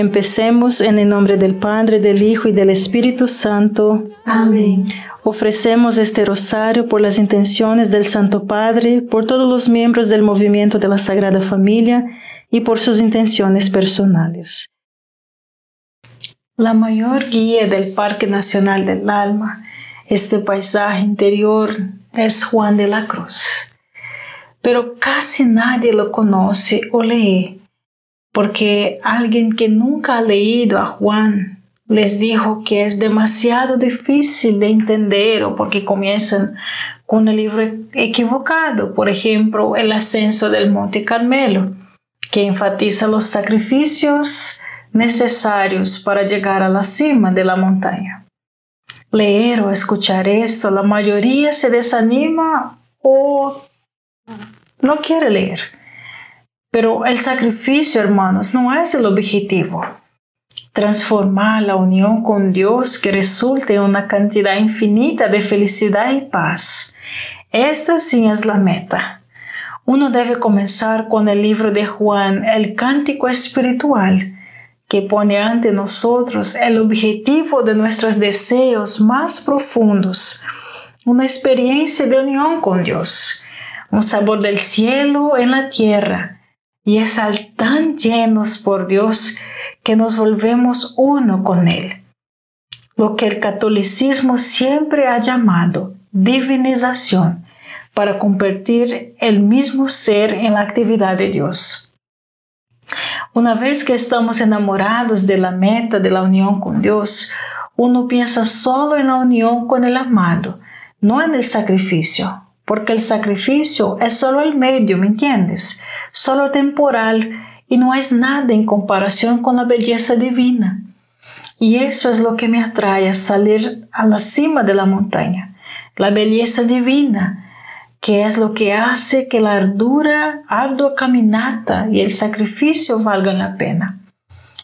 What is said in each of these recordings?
Empecemos en el nombre del Padre, del Hijo y del Espíritu Santo. Amén. Ofrecemos este rosario por las intenciones del Santo Padre, por todos los miembros del movimiento de la Sagrada Familia y por sus intenciones personales. La mayor guía del Parque Nacional del Alma, este paisaje interior, es Juan de la Cruz. Pero casi nadie lo conoce o lee, porque alguien que nunca ha leído a Juan les dijo que es demasiado difícil de entender o porque comienzan con el libro equivocado, por ejemplo, el ascenso del Monte Carmelo, que enfatiza los sacrificios necesarios para llegar a la cima de la montaña. Leer o escuchar esto, la mayoría se desanima o no quiere leer. Pero el sacrificio, hermanos, no es el objetivo transformar la unión con Dios que resulte en una cantidad infinita de felicidad y paz. Esta sí es la meta. Uno debe comenzar con el libro de Juan, el cántico espiritual, que pone ante nosotros el objetivo de nuestros deseos más profundos, una experiencia de unión con Dios, un sabor del cielo en la tierra y estar tan llenos por Dios que nos volvemos uno con Él. Lo que el catolicismo siempre ha llamado divinización para convertir el mismo ser en la actividad de Dios. Una vez que estamos enamorados de la meta de la unión con Dios, uno piensa solo en la unión con el amado, no en el sacrificio, porque el sacrificio es solo el medio, ¿me entiendes? Solo temporal y no es nada en comparación con la belleza divina. Y eso es lo que me atrae a salir a la cima de la montaña, la belleza divina, que es lo que hace que la ardura, ardua caminata y el sacrificio valgan la pena.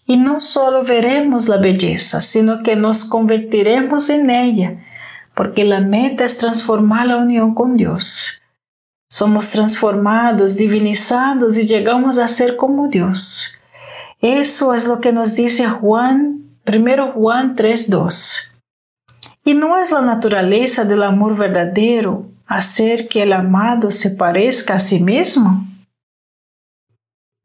Y no solo veremos la belleza, sino que nos convertiremos en ella, porque la meta es transformar la unión con Dios. Somos transformados, divinizados y llegamos a ser como Dios. Eso es lo que nos dice Juan, 1 Juan 3.2. Y no es la naturaleza del amor verdadero hacer que el amado se parezca a sí mismo.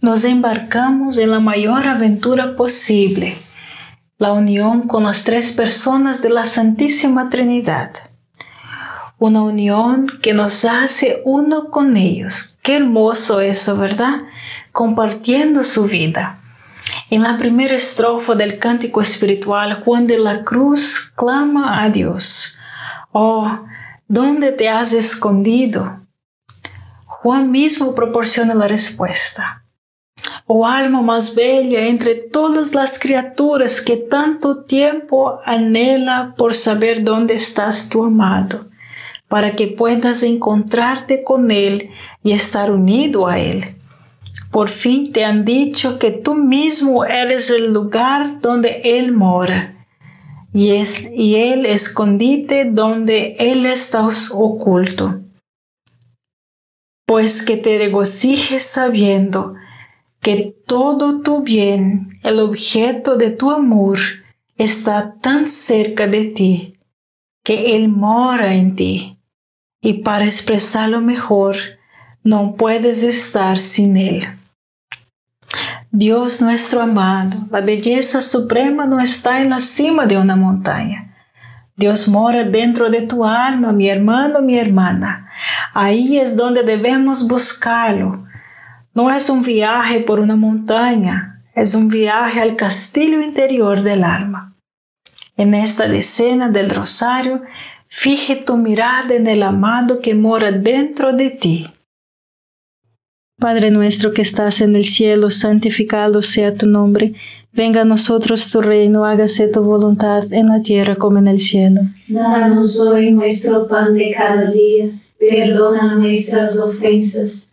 Nos embarcamos en la mayor aventura posible, la unión con las tres personas de la Santísima Trinidad. Una unión que nos hace uno con ellos. Qué hermoso eso, ¿verdad? Compartiendo su vida. En la primera estrofa del cántico espiritual, Juan de la Cruz clama a Dios. Oh, ¿dónde te has escondido? Juan mismo proporciona la respuesta. Oh alma más bella entre todas las criaturas que tanto tiempo anhela por saber dónde estás tu amado, para que puedas encontrarte con Él y estar unido a Él. Por fin te han dicho que tú mismo eres el lugar donde Él mora y, es, y Él escondite donde Él está oculto. Pues que te regocijes sabiendo que todo tu bien, el objeto de tu amor, está tan cerca de ti, que Él mora en ti, y para expresarlo mejor, no puedes estar sin Él. Dios nuestro amado, la belleza suprema no está en la cima de una montaña. Dios mora dentro de tu alma, mi hermano, mi hermana. Ahí es donde debemos buscarlo no es un viaje por una montaña, es un viaje al castillo interior del alma. En esta decena del rosario, fije tu mirada en el amado que mora dentro de ti. Padre nuestro que estás en el cielo, santificado sea tu nombre. Venga a nosotros tu reino, hágase tu voluntad en la tierra como en el cielo. Danos hoy nuestro pan de cada día, perdona nuestras ofensas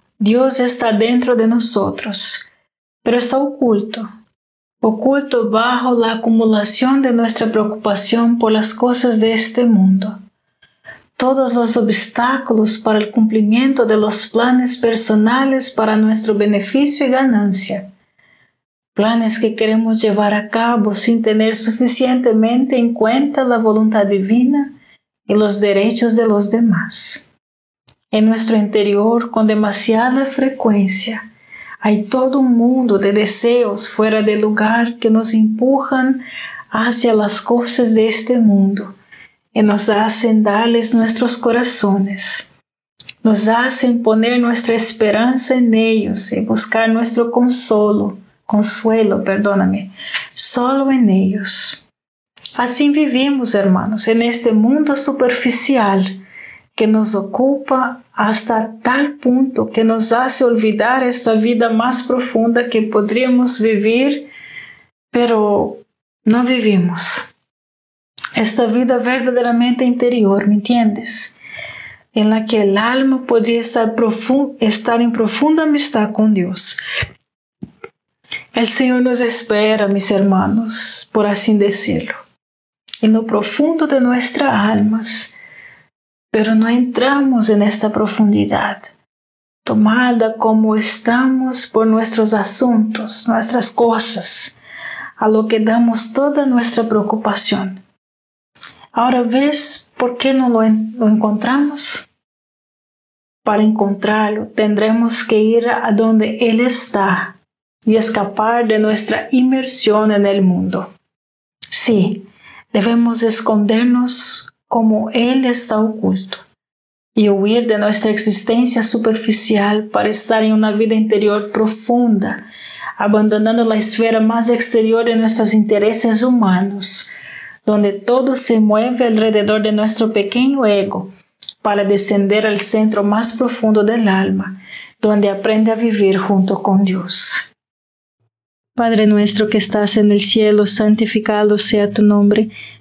Dios está dentro de nosotros, pero está oculto, oculto bajo la acumulación de nuestra preocupación por las cosas de este mundo. Todos los obstáculos para el cumplimiento de los planes personales para nuestro beneficio y ganancia planes que queremos llevar a cabo sin tener suficientemente en cuenta la voluntad divina y los derechos de los demás. En nuestro interior, con demasiada frecuencia, hay todo un mundo de deseos fuera de lugar que nos empujan hacia las cosas de este mundo y nos hacen darles nuestros corazones. Nos hacen poner nuestra esperanza en ellos y buscar nuestro consolo consuelo, perdóname, solo en ellos. Así vivimos, hermanos, en este mundo superficial que nos ocupa hasta tal punto que nos hace olvidar esta vida más profunda que podríamos vivir, pero no vivimos. Esta vida verdaderamente interior, ¿me entiendes? En la que el alma podría estar, estar en profunda amistad con Dios, el Señor nos espera, mis hermanos, por así decirlo, en lo profundo de nuestras almas, pero no entramos en esta profundidad, tomada como estamos por nuestros asuntos, nuestras cosas, a lo que damos toda nuestra preocupación. Ahora ves por qué no lo, encontramos? Para encontrarlo tendremos que ir a donde Él está y escapar de nuestra inmersión en el mundo. Sí, debemos escondernos como Él está oculto y huir de nuestra existencia superficial para estar en una vida interior profunda, abandonando la esfera más exterior de nuestros intereses humanos, donde todo se mueve alrededor de nuestro pequeño ego, para descender al centro más profundo del alma, donde aprende a vivir junto con Dios. Padre nuestro que estás en el cielo, santificado sea tu nombre.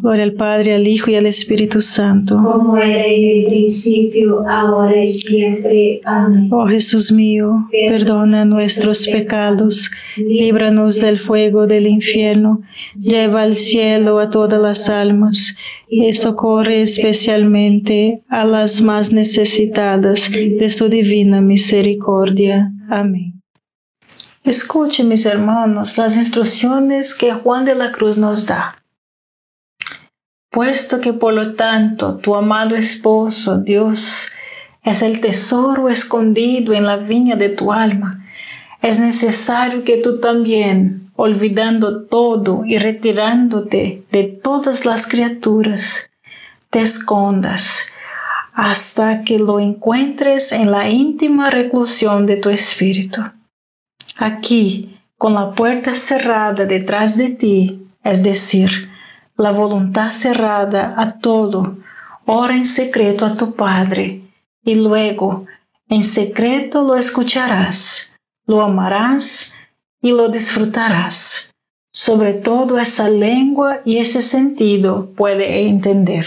Gloria al Padre, al Hijo y al Espíritu Santo. Como era en el principio, ahora y siempre. Amén. Oh Jesús mío, perdona nuestros pecados, líbranos del fuego del infierno, lleva al cielo a todas las almas y socorre especialmente a las más necesitadas de su divina misericordia. Amén. Escuche, mis hermanos, las instrucciones que Juan de la Cruz nos da. Puesto que por lo tanto tu amado esposo, Dios, es el tesoro escondido en la viña de tu alma, es necesario que tú también, olvidando todo y retirándote de todas las criaturas, te escondas hasta que lo encuentres en la íntima reclusión de tu espíritu. Aquí, con la puerta cerrada detrás de ti, es decir, la voluntad cerrada a todo, ora en secreto a tu Padre, y luego en secreto lo escucharás, lo amarás y lo disfrutarás. Sobre todo esa lengua y ese sentido puede entender.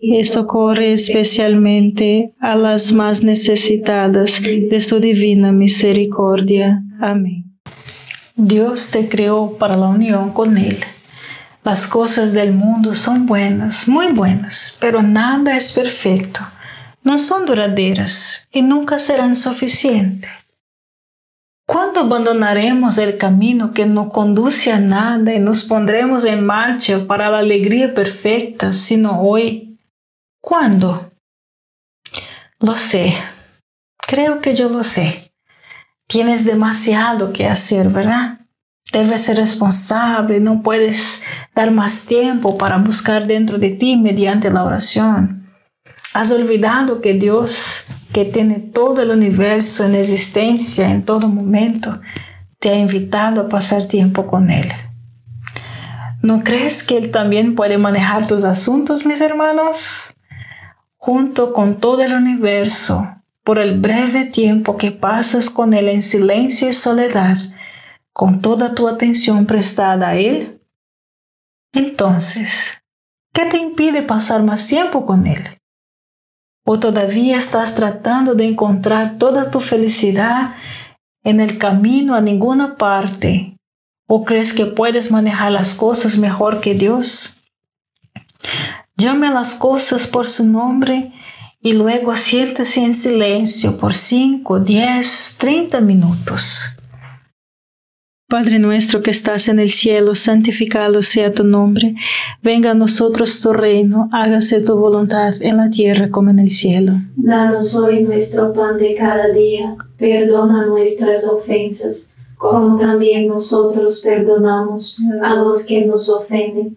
y socorre especialmente a las más necesitadas de su divina misericordia. Amén. Dios te creó para la unión con Él. Las cosas del mundo son buenas, muy buenas, pero nada es perfecto. No son duraderas y nunca serán suficientes. ¿Cuándo abandonaremos el camino que no conduce a nada y nos pondremos en marcha para la alegría perfecta, sino hoy? ¿Cuándo? Lo sé. Creo que yo lo sé. Tienes demasiado que hacer, ¿verdad? Debes ser responsable, no puedes dar más tiempo para buscar dentro de ti mediante la oración. Has olvidado que Dios, que tiene todo el universo en existencia en todo momento, te ha invitado a pasar tiempo con Él. ¿No crees que Él también puede manejar tus asuntos, mis hermanos? Junto con todo el universo, por el breve tiempo que pasas con Él en silencio y soledad, con toda tu atención prestada a Él? Entonces, ¿qué te impide pasar más tiempo con Él? ¿O todavía estás tratando de encontrar toda tu felicidad en el camino a ninguna parte? ¿O crees que puedes manejar las cosas mejor que Dios? Llame a las cosas por su nombre y luego siéntese en silencio por 5, 10, 30 minutos. Padre nuestro que estás en el cielo, santificado sea tu nombre. Venga a nosotros tu reino, hágase tu voluntad en la tierra como en el cielo. Danos hoy nuestro pan de cada día, perdona nuestras ofensas, como también nosotros perdonamos a los que nos ofenden.